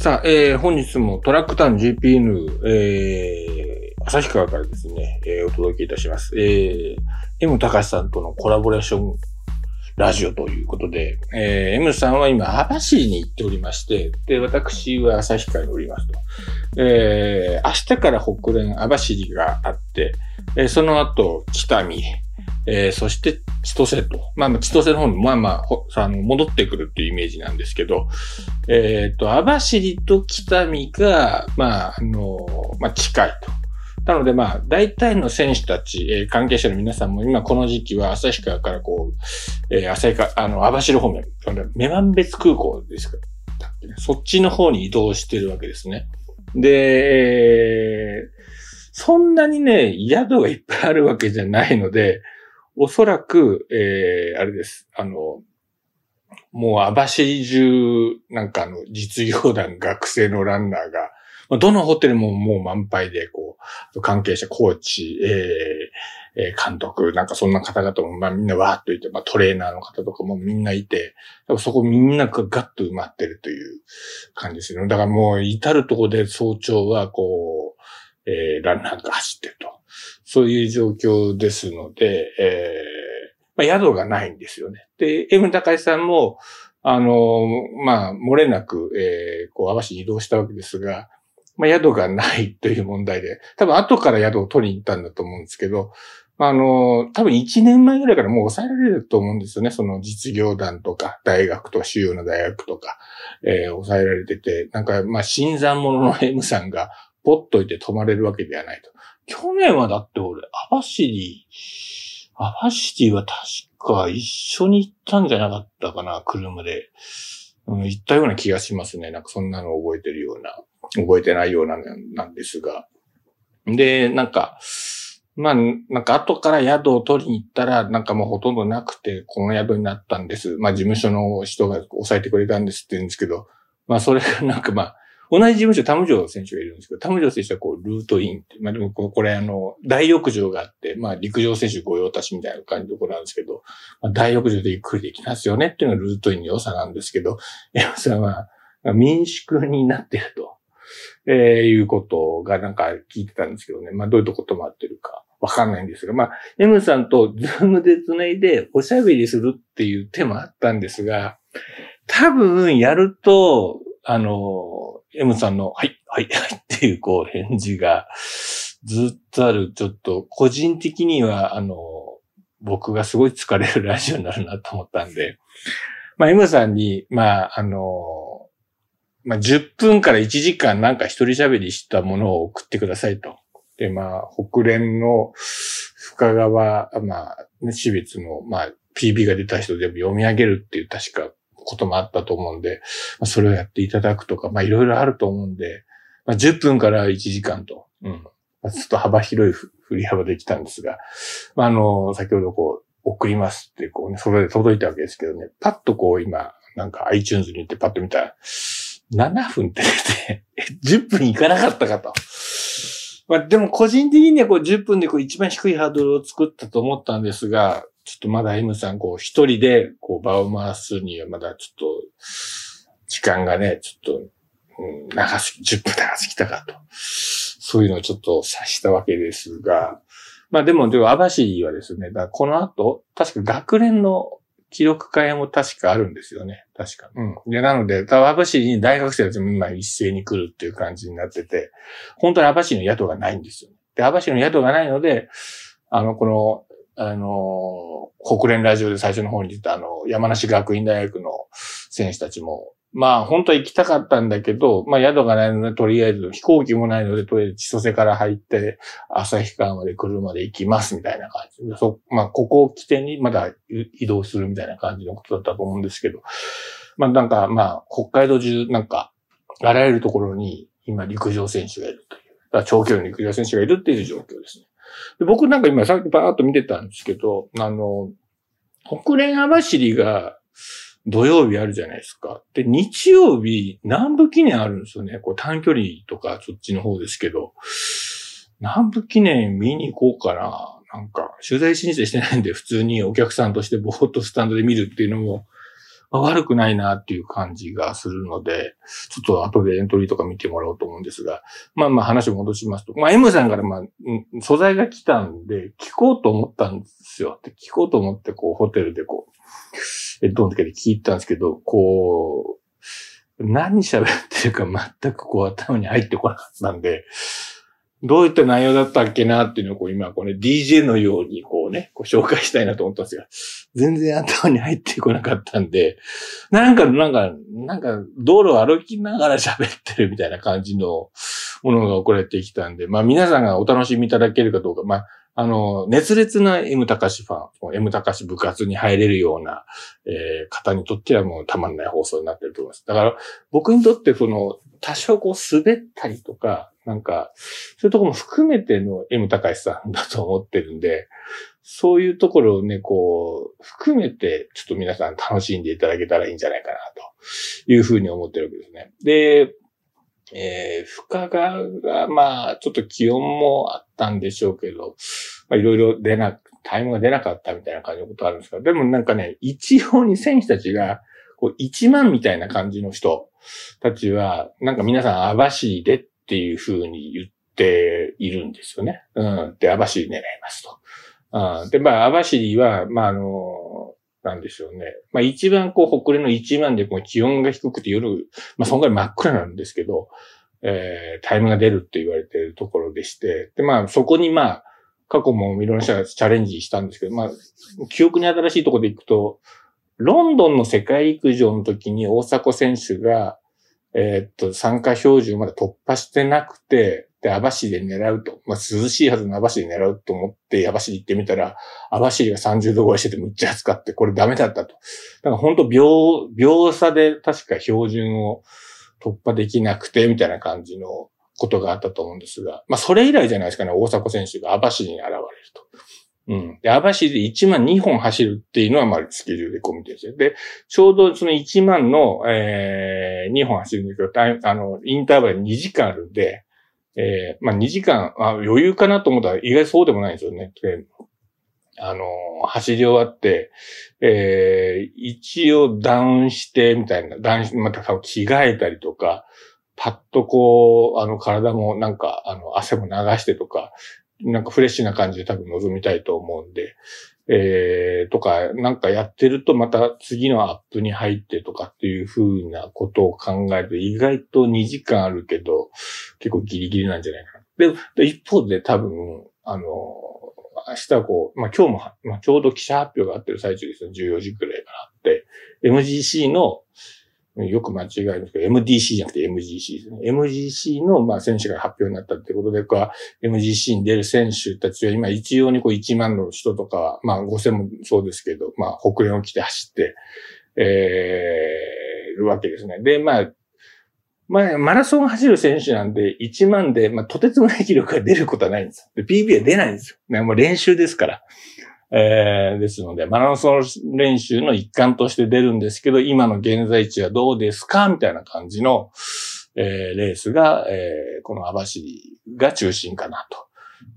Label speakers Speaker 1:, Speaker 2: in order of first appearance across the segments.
Speaker 1: さあ、えー、本日もトラックタウン GPN、えー、旭川からですね、えー、お届けいたします。えー、M 高さんとのコラボレーションラジオということで、えー、M さんは今、網走に行っておりまして、で、私は旭川におりますと。えー、明日から北連網走があって、えー、その後、北見、えー、そして千歳と。まあまあ千歳の方にまあまあ、あの戻ってくるっていうイメージなんですけど、えっ、ー、と、網走と北見が、まあ、あの、まあ近いと。なのでまあ、大体の選手たち、えー、関係者の皆さんも今この時期は旭川からこう、えー、旭川、あの、網走方面、女満別空港ですか、ね、そっちの方に移動してるわけですね。で、えー、そんなにね、宿がいっぱいあるわけじゃないので、おそらく、えー、あれです。あの、もう網走中、なんかあの、実業団学生のランナーが、どのホテルももう満杯で、こう、関係者、コーチ、えー、えー、監督、なんかそんな方々も、まあみんなわーっといて、まあトレーナーの方とかもみんないて、そこみんながガッと埋まってるという感じですよね。だからもう至るところで早朝はこう、えー、ランナーが走ってると。そういう状況ですので、えー、まあ、宿がないんですよね。で、M 高井さんも、あの、まあ、漏れなく、えー、こう、網走に移動したわけですが、まあ、宿がないという問題で、多分後から宿を取りに行ったんだと思うんですけど、あの、多分1年前ぐらいからもう抑えられると思うんですよね。その実業団とか、大学とか、主要な大学とか、えー、抑えられてて、なんか、まあ、新参者の M さんが、ポッといて泊まれるわけではないと。去年はだって俺、網走、網走は確か一緒に行ったんじゃなかったかな、車で。うん、行ったような気がしますね。なんかそんなの覚えてるような、覚えてないような、なんですが。で、なんか、まあ、なんか後から宿を取りに行ったら、なんかもうほとんどなくて、この宿になったんです。まあ事務所の人が抑えてくれたんですって言うんですけど、まあそれがなんかまあ、同じ事務所、タムジョー選手がいるんですけど、タムジョー選手はこう、ルートイン、まあでもこれあの、大浴場があって、まあ陸上選手御用達みたいな感じのところなんですけど、まあ、大浴場でゆっくりできますよねっていうのがルートインの良さなんですけど、山さんは民宿になってると、えー、いうことがなんか聞いてたんですけどね、まあどういうとこ泊まってるか。わかんないんですが、まあ、M さんとズームで繋いでおしゃべりするっていう手もあったんですが、多分やると、あの、M さんの、はい、はい、はいっていう、こう、返事が、ずっとある、ちょっと、個人的には、あの、僕がすごい疲れるラジオになるなと思ったんで、まあ、M さんに、まあ、あの、まあ、10分から1時間なんか一人喋りしたものを送ってくださいと。で、まあ、北連の深川、まあ、私別の、まあ、PB が出た人でも読み上げるっていう確かこともあったと思うんで、まあ、それをやっていただくとか、まあいろいろあると思うんで、まあ、10分から1時間と、うん。まあ、ちょっと幅広い振り幅できたんですが、まあ、あの、先ほどこう、送りますってこうね、それで届いたわけですけどね、パッとこう今、なんか iTunes に行ってパッと見たら、7分って出て、10分いかなかったかと。まあでも個人的にはこう10分でこう一番低いハードルを作ったと思ったんですが、ちょっとまだ M さん、こう、一人で、こう、場を回すにはまだちょっと、時間がね、ちょっと、うん、長すぎ、10分長すぎたかと。そういうのをちょっと察したわけですが、まあでも、でも、網走はですね、だこの後、確か学年の記録会も確かあるんですよね。確か。うん。で、なので、網走に大学生たちも今一斉に来るっていう感じになってて、本当に網走の宿がないんですよ、ね。で、網走の宿がないので、あの、このあの、国連ラジオで最初の方に出たあの、山梨学院大学の選手たちも、まあ本当は行きたかったんだけど、まあ宿がないので、とりあえず飛行機もないので、とりあえず千歳から入って、旭川まで車で行きますみたいな感じで、そまあここを起点にまだ移動するみたいな感じのことだったと思うんですけど、まあなんかまあ北海道中なんか、あらゆるところに今陸上選手がいるという、長距離の陸上選手がいるっていう状況ですね。で僕なんか今さっきバーっと見てたんですけど、あの、国連網走が土曜日あるじゃないですか。で、日曜日南部記念あるんですよね。こう短距離とかそっちの方ですけど、南部記念見に行こうかな。なんか、取材申請してないんで、普通にお客さんとしてぼーっとスタンドで見るっていうのも、悪くないなっていう感じがするので、ちょっと後でエントリーとか見てもらおうと思うんですが、まあまあ話を戻しますと、まあ M さんからまあ、素材が来たんで、聞こうと思ったんですよ。で聞こうと思ってこうホテルでこう、えっと、の時で聞いたんですけど、こう、何喋ってるか全くこう頭に入ってこなかったんで、どういった内容だったっけなっていうのをこう今これ DJ のようにこうね、こう紹介したいなと思ったんですが、全然頭に入ってこなかったんで、なんか、なんか、なんか道路を歩きながら喋ってるみたいな感じのものが送られてきたんで、まあ皆さんがお楽しみいただけるかどうか、まああの、熱烈な M 高しファン、M 高し部活に入れるような、えー、方にとってはもうたまんない放送になってると思います。だから、僕にとってその、多少こう滑ったりとか、なんか、そういうとこも含めての M 高しさんだと思ってるんで、そういうところをね、こう、含めて、ちょっと皆さん楽しんでいただけたらいいんじゃないかな、というふうに思ってるわけですね。で、えー、深川が、まあ、ちょっと気温もあったんでしょうけど、まあ、いろいろ出な、タイムが出なかったみたいな感じのことあるんですが、でもなんかね、一応に選手たちが、こう、1万みたいな感じの人たちは、なんか皆さん、網走でっっていうふうに言っているんですよね。うん。で、網走狙いますと。うん、で、まあ、網走は、まあ、あの、なんでしょうね。まあ一番こう、北連の一番でこう気温が低くて夜、まあそんぐらい真っ暗なんですけど、えー、タイムが出るって言われてるところでして、で、まあそこにまあ、過去もいろんな人がチャレンジしたんですけど、まあ、記憶に新しいところで行くと、ロンドンの世界陸上の時に大迫選手が、えー、っと、参加標準まで突破してなくて、で、網走で狙うと。まあ、涼しいはずの網走で狙うと思って、網走行ってみたら、網走が30度超えしててむっちゃ暑かって、これダメだったと。だから本当秒、秒差で確か標準を突破できなくて、みたいな感じのことがあったと思うんですが、まあ、それ以来じゃないですかね、大迫選手が網走に現れると。うん。で、網走で1万2本走るっていうのは、まあ、スケジュールで込みですよ。で、ちょうどその1万の、えー、2本走るんだけど、タイあの、インターバル2時間あるんで、えー、まあ2時間、あ、余裕かなと思ったら意外そうでもないんですよね。であの、走り終わって、えー、一応ダウンして、みたいな、ダウンして、また着替えたりとか、パッとこう、あの、体もなんか、あの、汗も流してとか、なんかフレッシュな感じで多分臨みたいと思うんで、えー、とか、なんかやってるとまた次のアップに入ってとかっていう風なことを考えると意外と2時間あるけど、結構ギリギリなんじゃないかな。で、一方で多分、あの、明日はこう、まあ、今日も、まあ、ちょうど記者発表があってる最中ですよ。14時くらいからあって、MGC の、よく間違えるんですけど、MDC じゃなくて MGC ですね。MGC の、まあ、選手が発表になったってことで、MGC に出る選手たちは今一様にこう1万の人とか、まあ5000もそうですけど、まあ北連を着て走って、えー、るわけですね。で、まあ、まあ、マラソンを走る選手なんで、1万で、まあ、とてつもない記録が出ることはないんですよ。で、PB は出ないんですよ。ね、もう練習ですから。えー、ですので、マラソン練習の一環として出るんですけど、今の現在地はどうですかみたいな感じの、えー、レースが、えー、この網走が中心かなと。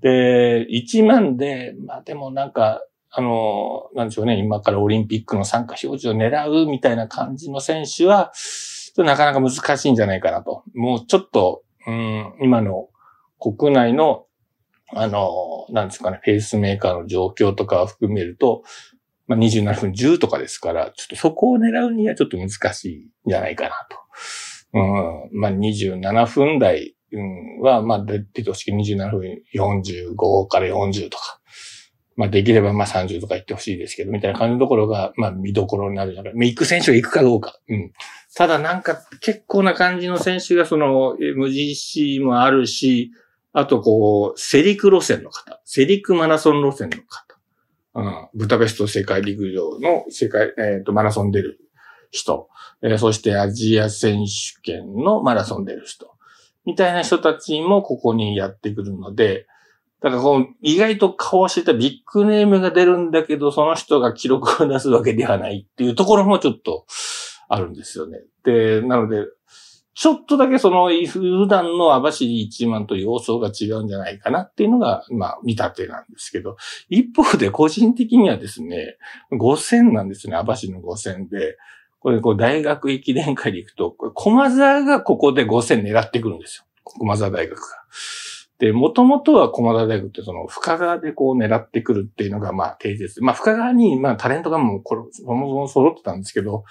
Speaker 1: で、1万で、まあでもなんか、あの、なんでしょうね、今からオリンピックの参加表示を狙うみたいな感じの選手は、なかなか難しいんじゃないかなと。もうちょっと、うん、今の国内のあの、なんですかね、ペースメーカーの状況とかを含めると、まあ、27分10とかですから、ちょっとそこを狙うにはちょっと難しいんじゃないかなと。うん、まあ、27分台、うんは、まあ、出てほしい27分45から40とか。まあ、できればまあ30とか言ってほしいですけど、みたいな感じのところが、まあ、見どころになるじゃない。行く選手が行くかどうか。うん。ただなんか結構な感じの選手がその MGC もあるし、あと、こう、セリク路線の方、セリクマラソン路線の方、うん、ブタペスト世界陸上の世界、えっ、ー、と、マラソン出る人、えー、そしてアジア選手権のマラソン出る人、みたいな人たちもここにやってくるので、だからこう、意外と顔してたビッグネームが出るんだけど、その人が記録を出すわけではないっていうところもちょっとあるんですよね。で、なので、ちょっとだけその、普段の網走一万と様相が違うんじゃないかなっていうのが、まあ、見立てなんですけど、一方で個人的にはですね、5000なんですね、網走の5000で、これ、こう、大学駅伝会で行くと、駒沢がここで5000狙ってくるんですよ。駒沢大学が。で、もともとは駒沢大学ってその深川でこう狙ってくるっていうのがまあ定説。まあ深川にまあタレントがもう、そもそも揃ってたんですけど、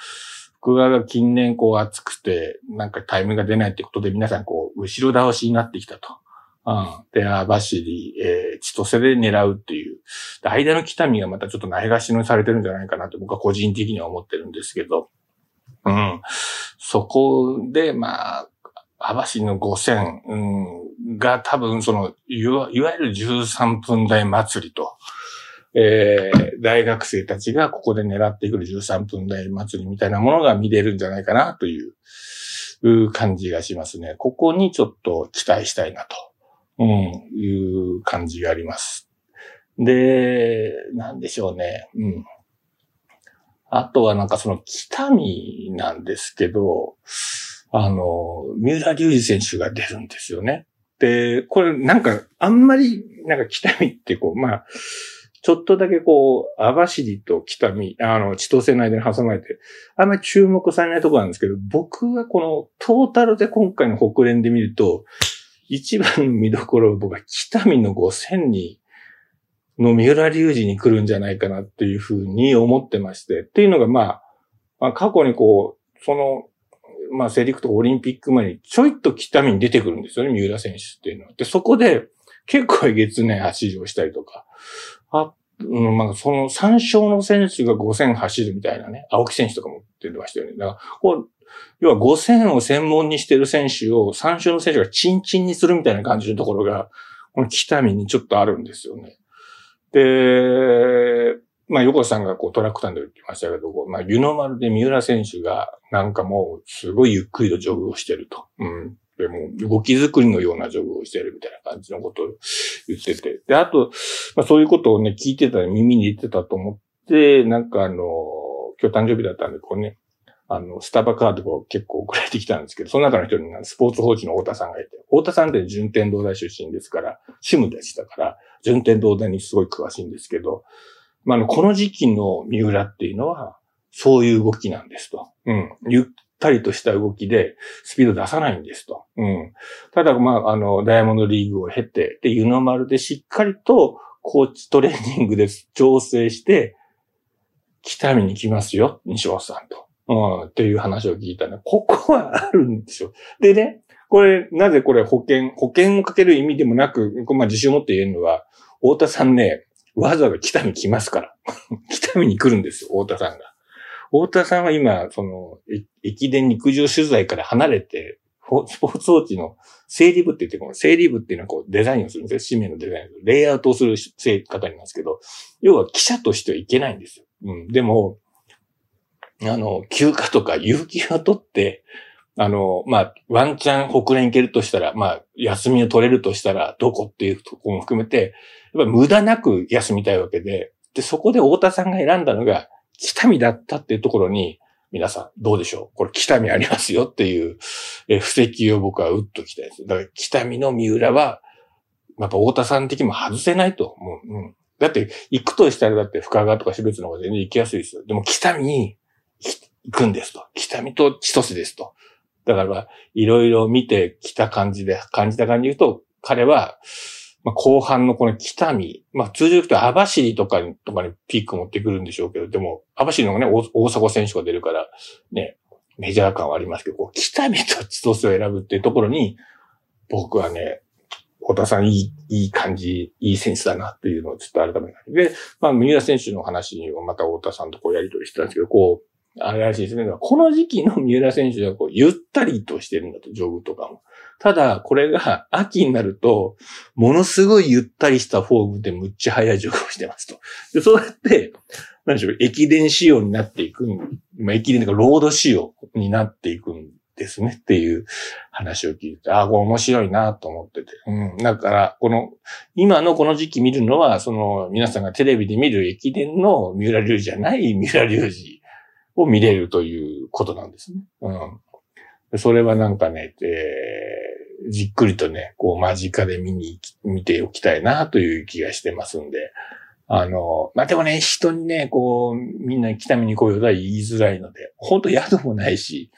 Speaker 1: 福川が近年こう暑くて、なんかタイムが出ないってことで皆さんこう、後ろ倒しになってきたと。うん。で、網走、えー、千歳で狙うっていう。間の北見がまたちょっとないがしろにされてるんじゃないかなと僕は個人的には思ってるんですけど。うん。そこで、まあ、網走の5000、うん、が多分その、いわいわゆる13分台祭りと、えー、大学生たちがここで狙ってくる13分台祭りみたいなものが見れるんじゃないかなという感じがしますね。ここにちょっと期待したいなと、うん、いう感じがあります。で、なんでしょうね。うん。あとはなんかその北見なんですけど、あの、三浦隆二選手が出るんですよね。で、これなんかあんまりなんか北見ってこう、まあ、ちょっとだけこう、網走と北見、あの、千歳の間に挟まれて、あんまり注目されないところなんですけど、僕はこのトータルで今回の北連で見ると、一番の見どころは僕は北見の5000に、の三浦隆二に来るんじゃないかなっていうふうに思ってまして、っていうのがまあ、まあ、過去にこう、その、まあ、セリクトオリンピック前にちょいと北見に出てくるんですよね、三浦選手っていうのは。で、そこで結構えげつない走りをしたりとか、あ、うん、まあ、その参照の選手が5000走るみたいなね、青木選手とかも出てましたよね。だから、こう、要は5000を専門にしてる選手を参照の選手がチンチンにするみたいな感じのところが、この北見にちょっとあるんですよね。で、まあ、横田さんがこうトラックタンで言ってましたけど、まあ、湯の丸で三浦選手がなんかもうすごいゆっくりとジョグをしてると。うん。でも、動き作りのようなジョグをしてるみたいな感じのことを言ってて。で、あと、まあそういうことをね、聞いてた耳に入ってたと思って、なんかあの、今日誕生日だったんで、こうね、あの、スタバカードを結構送られてきたんですけど、その中の人にスポーツ報知の太田さんがいて、太田さんって順天堂大出身ですから、シムでしたから、順天堂大にすごい詳しいんですけど、まあ、の、この時期の三浦っていうのは、そういう動きなんですと。うん。ゆったりとした動きで、スピード出さないんですと。うん。ただ、まあ、あの、ダイヤモンドリーグを経て、で、湯の丸でしっかりと、コーチトレーニングで調整して、北見に来ますよ、西本さんと。うん、っていう話を聞いたね。ここはあるんでしょ。でね、これ、なぜこれ保険、保険をかける意味でもなく、まあ自信を持って言えるのは、太田さんね、わざわざ北見来ますから。北見に来るんですよ、太田さんが。太田さんは今、その、駅伝陸上取材から離れて、スポーツ装置の整理部って言って、この整理部っていうのはこうデザインをするんですよ。紙面のデザインレイアウトをする方なんですけど、要は記者としてはいけないんですよ。うん。でも、あの、休暇とか有給を取って、あの、まあ、ワンチャン北連行けるとしたら、まあ、休みを取れるとしたら、どこっていうとこも含めて、やっぱ無駄なく休みたいわけで、で、そこで太田さんが選んだのが、北見だったっていうところに、皆さんどうでしょう？これ北見ありますよっていう、え布石を僕は打っときたいです。だから北見の三浦は、やっぱ太田さん的にも外せないと思う。うん。だって、行くとしたらだって深川とか標別の方が全然行きやすいですよ。でも北見に行くんですと。北見と千歳ですと。だから、いろいろ見てきた感じで、感じた感じで言うと、彼は、まあ、後半のこの北見、まあ、通常言うと網走とかに、とかにピーク持ってくるんでしょうけど、でも、網走の方がね、大阪選手が出るから、ね、メジャー感はありますけど、こう北見と千歳を選ぶっていうところに、僕はね、小田さんいい、いい感じ、いい選手だなっていうのをちょっと改めて。で、まあ、三浦選手の話をまた太田さんとこうやりとりしてたんですけど、こう、あれらしいですね。この時期の三浦選手はこう、ゆったりとしてるんだと、ジョグとかも。ただ、これが秋になると、ものすごいゆったりしたフォームでむっちゃ速いジョグをしてますと。で、そうやって、何でしょう、駅伝仕様になっていく。まあ、駅伝とかロード仕様になっていくんですねっていう話を聞いて、ああ、これ面白いなと思ってて。うん。だから、この、今のこの時期見るのは、その、皆さんがテレビで見る駅伝の三浦隆二じゃない三浦隆二を見れるということなんですね。うん。それはなんかね、えー、じっくりとね、こう間近で見に、見ておきたいなという気がしてますんで、あの、まあ、でもね、人にね、こう、みんな来ために来いよとは言いづらいので、本当宿もないし、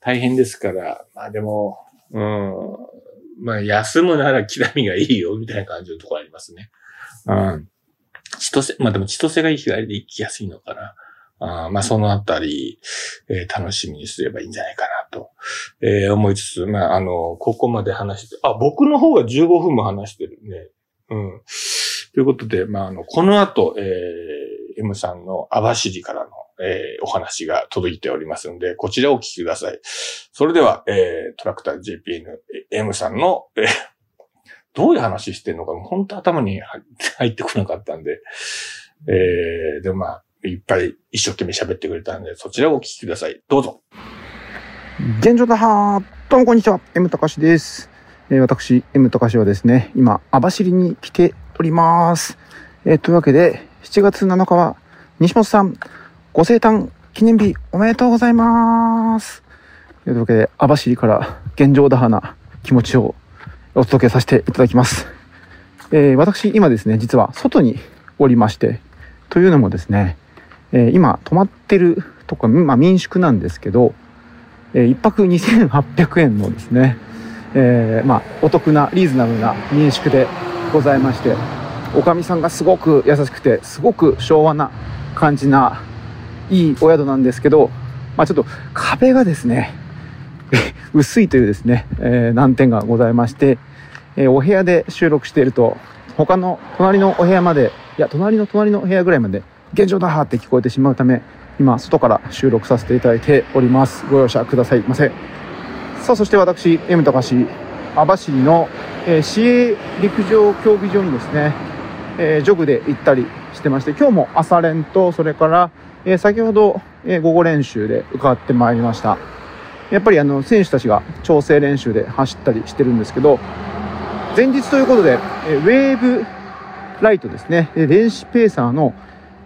Speaker 1: 大変ですから、まあでも、うん、まあ休むなら来たみがいいよ、みたいな感じのところありますね。うん。千歳、まあでも千歳がいい日帰りで行きやすいのかな。あまあそのあたり、えー、楽しみにすればいいんじゃないかなと、えー、思いつつ、まああの、ここまで話して、あ、僕の方が15分も話してるね。うん。ということで、まああの、この後、えー、M さんの網走からの、えー、お話が届いておりますので、こちらをお聞きください。それでは、えー、トラクター JPN M さんの、えー、どういう話してんのか、本当頭に入ってこなかったんで、えー、でもまあ、いっぱい一生懸命喋ってくれたんで、そちらをお聞きください。どうぞ。
Speaker 2: 現状だは。どうもこんにちは。M 高しです。えー、私、M 高しはですね、今、網走に来ております。えー、というわけで、7月7日は、西本さん、ご生誕記念日おめでとうございます。というわけで、網走から現状打破な気持ちをお届けさせていただきます。えー、私、今ですね、実は外におりまして、というのもですね、えー、今泊まってるとこ、まあ、民宿なんですけど、えー、1泊2800円のですね、えー、まあ、お得な、リーズナブルな民宿でございまして、おかみさんがすごく優しくて、すごく昭和な感じな、いいお宿なんですけど、まあ、ちょっと壁がですね、薄いというですね、えー、難点がございまして、えー、お部屋で収録していると、他の隣のお部屋まで、いや、隣の隣の部屋ぐらいまで現状だって聞こえてしまうため、今、外から収録させていただいております。ご容赦くださいませ。さあ、そして私、M 高橋、網走の、えー、市営陸上競技場にですね、えー、ジョグで行ったりしてまして、今日も朝練と、それから、えー、先ほど、えー、午後練習で伺ってまいりました。やっぱりあの、選手たちが調整練習で走ったりしてるんですけど、前日ということで、えウェーブライトですね、電子ペーサーの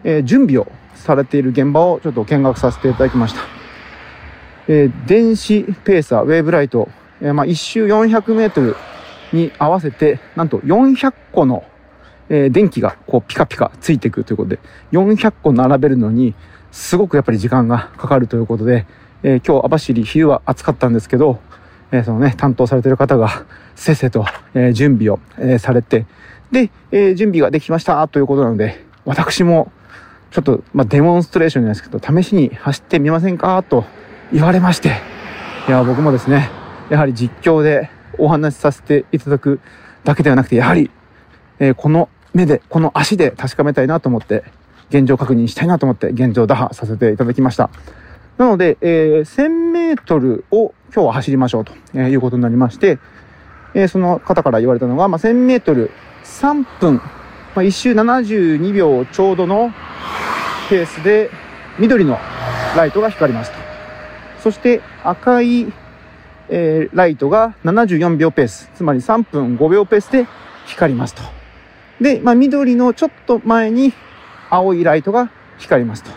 Speaker 2: えー、準備をされている現場をちょっと見学させていただきました。えー、電子ペーサー、ウェーブライト、えー、まあ、一周400メートルに合わせて、なんと400個の、えー、電気がこうピカピカついてくということで、400個並べるのに、すごくやっぱり時間がかかるということで、え、今日網走冬は暑かったんですけど、えー、そのね、担当されている方がせっせと、え、準備を、え、されて、で、え、準備ができましたということなので、私もちょっと、まあ、デモンストレーションじゃないですけど、試しに走ってみませんかと言われまして、いや、僕もですね、やはり実況でお話しさせていただくだけではなくて、やはり、えー、この目で、この足で確かめたいなと思って、現状確認したいなと思って、現状打破させていただきました。なので、えー、1000メートルを今日は走りましょうとえいうことになりまして、えー、その方から言われたのが、まあ、1000メートル3分、まあ、1周72秒ちょうどのケースで緑のライトが光りますと。そして赤い、えー、ライトが74秒ペース、つまり3分5秒ペースで光りますと。で、まあ、緑のちょっと前に青いライトが光りますと。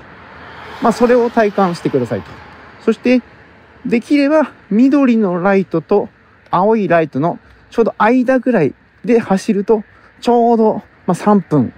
Speaker 2: まあ、それを体感してくださいと。そして、できれば緑のライトと青いライトのちょうど間ぐらいで走ると、ちょうど、まあ、3分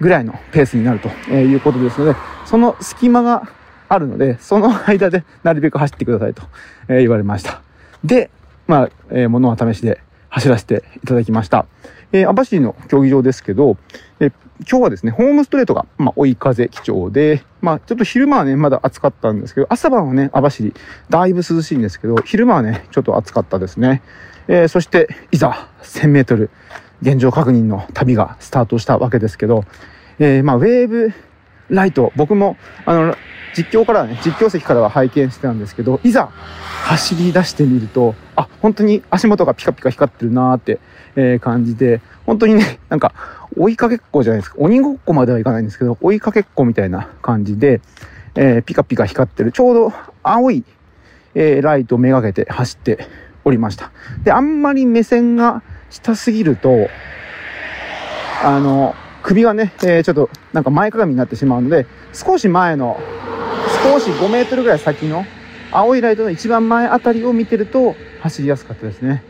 Speaker 2: ぐらいのペースになるということですので、その隙間があるので、その間でなるべく走ってくださいと言われました。で、まあ、えー、物は試しで走らせていただきました。えー、網走の競技場ですけど、えー、今日はですね、ホームストレートが、まあ、追い風基調で、まあ、ちょっと昼間はね、まだ暑かったんですけど、朝晩はね、網走、だいぶ涼しいんですけど、昼間はね、ちょっと暑かったですね。えー、そして、いざ、1000メートル、現状確認の旅がスタートしたわけですけど、えー、まあ、ウェーブライト、僕も、あの、実況からね、実況席からは拝見してたんですけど、いざ走り出してみると、あ、本当に足元がピカピカ光ってるなーって、えー、感じで、本当にね、なんか、追いかけっこじゃないですか。鬼ごっこまではいかないんですけど、追いかけっこみたいな感じで、えー、ピカピカ光ってる。ちょうど青い、えー、ライトをめがけて走っておりました。で、あんまり目線が下すぎると、あの、首がね、えー、ちょっとなんか前かがみになってしまうので、少し前の、少し5メートルぐらい先の青いライトの一番前あたりを見てると走りやすかったですね。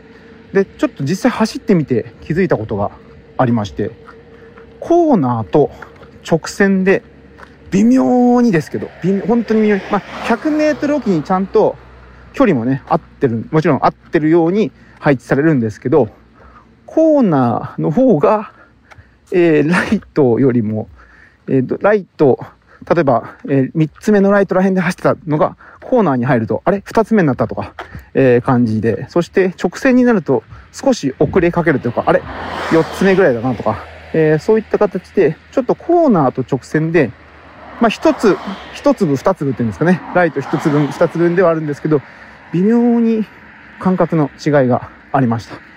Speaker 2: で、ちょっと実際走ってみて気づいたことがありまして、コーナーと直線で、微妙にですけど、微本当に微妙に、まあ、100メートルおきにちゃんと距離もね、合ってる、もちろん合ってるように配置されるんですけど、コーナーの方が、えー、ライトよりも、えー、ライト、例えば、えー、3つ目のライトら辺で走ってたのが、コーナーに入ると、あれ ?2 つ目になったとか、えー、感じで、そして直線になると少し遅れかけるというか、あれ ?4 つ目ぐらいだなとか、えー、そういった形で、ちょっとコーナーと直線で、まあ、一つ、一粒二粒っていうんですかね。ライト一つ分、二つ分ではあるんですけど、微妙に感覚の違いがありました。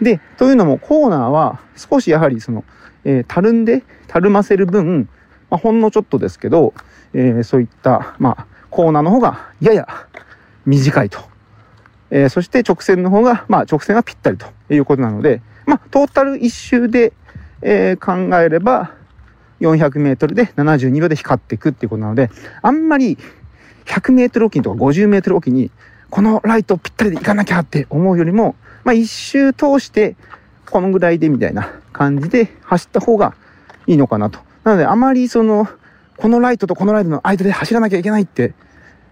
Speaker 2: で、というのもコーナーは少しやはりその、えー、たるんで、たるませる分、まあ、ほんのちょっとですけど、えー、そういった、まあ、コーナーの方がやや短いと。えー、そして直線の方が、まあ、直線はぴったりということなので、まあ、トータル一周で、えー、考えれば、400メートルで72秒で光っていくっていうことなので、あんまり100メートルおきにとか50メートルおきに、このライトぴったりで行かなきゃって思うよりも、まあ一周通して、このぐらいでみたいな感じで走った方がいいのかなと。なので、あまりその、このライトとこのライトの間で走らなきゃいけないって、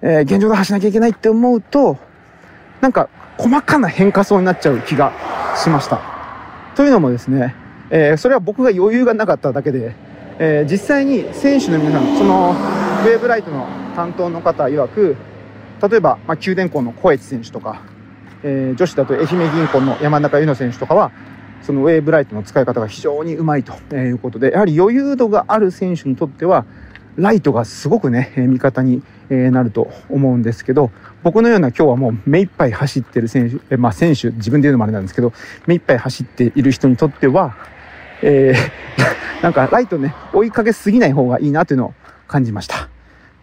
Speaker 2: えー、現状で走らなきゃいけないって思うと、なんか細かな変化層になっちゃう気がしました。というのもですね、えー、それは僕が余裕がなかっただけで、えー、実際に選手の皆さん、そのウェーブライトの担当の方曰く、例えば、まあ、九電工の小越選手とか、えー、女子だと愛媛銀行の山中優乃選手とかは、そのウェーブライトの使い方が非常にうまいということで、やはり余裕度がある選手にとっては、ライトがすごくね、味方になると思うんですけど、僕のような今日はもう目いっぱい走ってる選手、まあ選手、自分で言うのもあれなんですけど、目いっぱい走っている人にとっては、えー、なんかライトね、追いかけすぎない方がいいなというのを感じました。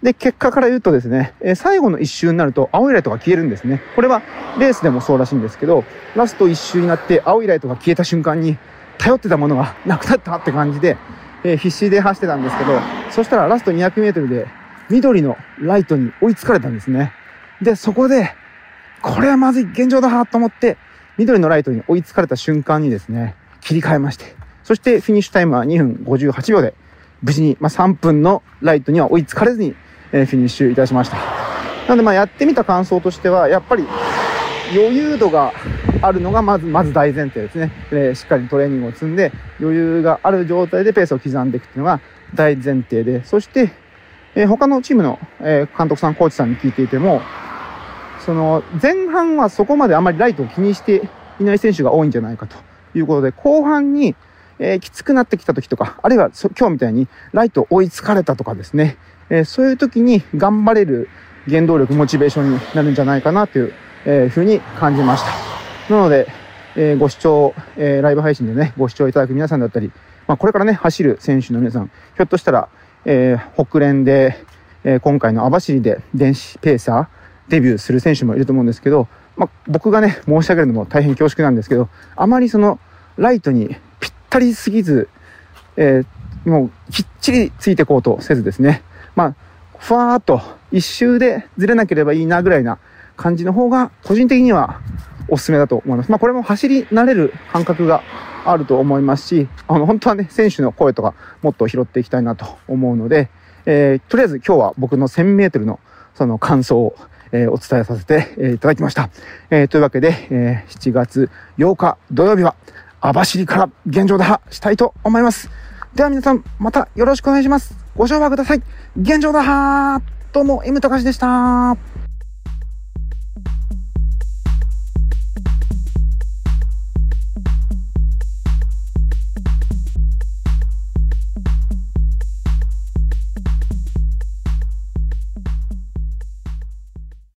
Speaker 2: で、結果から言うとですね、え、最後の一周になると青いライトが消えるんですね。これはレースでもそうらしいんですけど、ラスト一周になって青いライトが消えた瞬間に、頼ってたものがなくなったって感じで、え、必死で走ってたんですけど、そしたらラスト200メートルで緑のライトに追いつかれたんですね。で、そこで、これはまずい、現状だと思って、緑のライトに追いつかれた瞬間にですね、切り替えまして、そしてフィニッシュタイムは2分58秒で、無事に、まあ、3分のライトには追いつかれずに、え、フィニッシュいたしました。なので、まあ、やってみた感想としては、やっぱり余裕度があるのがまず、まず大前提ですね。えー、しっかりトレーニングを積んで、余裕がある状態でペースを刻んでいくっていうのが大前提で、そして、えー、他のチームの、えー、監督さん、コーチさんに聞いていても、その、前半はそこまであまりライトを気にしていない選手が多いんじゃないかということで、後半に、えー、きつくなってきた時とか、あるいは今日みたいにライト追いつかれたとかですね、えー、そういう時に頑張れる原動力、モチベーションになるんじゃないかなという、えー、ふうに感じました。なので、えー、ご視聴、えー、ライブ配信でね、ご視聴いただく皆さんだったり、まあ、これからね、走る選手の皆さん、ひょっとしたら、えー、北連で、えー、今回の網走で電子ペーサーデビューする選手もいると思うんですけど、まあ、僕がね、申し上げるのも大変恐縮なんですけど、あまりその、ライトにぴったりすぎず、えー、もうきっちりついていこうとせずですね、ふわーっと一周でずれなければいいなぐらいな感じの方が、個人的にはおすすめだと思います。まあ、これも走り慣れる感覚があると思いますし、あの、本当はね、選手の声とかもっと拾っていきたいなと思うので、えー、とりあえず今日は僕の1000メートルのその感想を、えー、お伝えさせて、えー、いただきました。えー、というわけで、えー、7月8日土曜日は、網走から現状打破したいと思います。では皆さん、またよろしくお願いします。ご賞和ください。現状だはーどうも、M 高橋でした。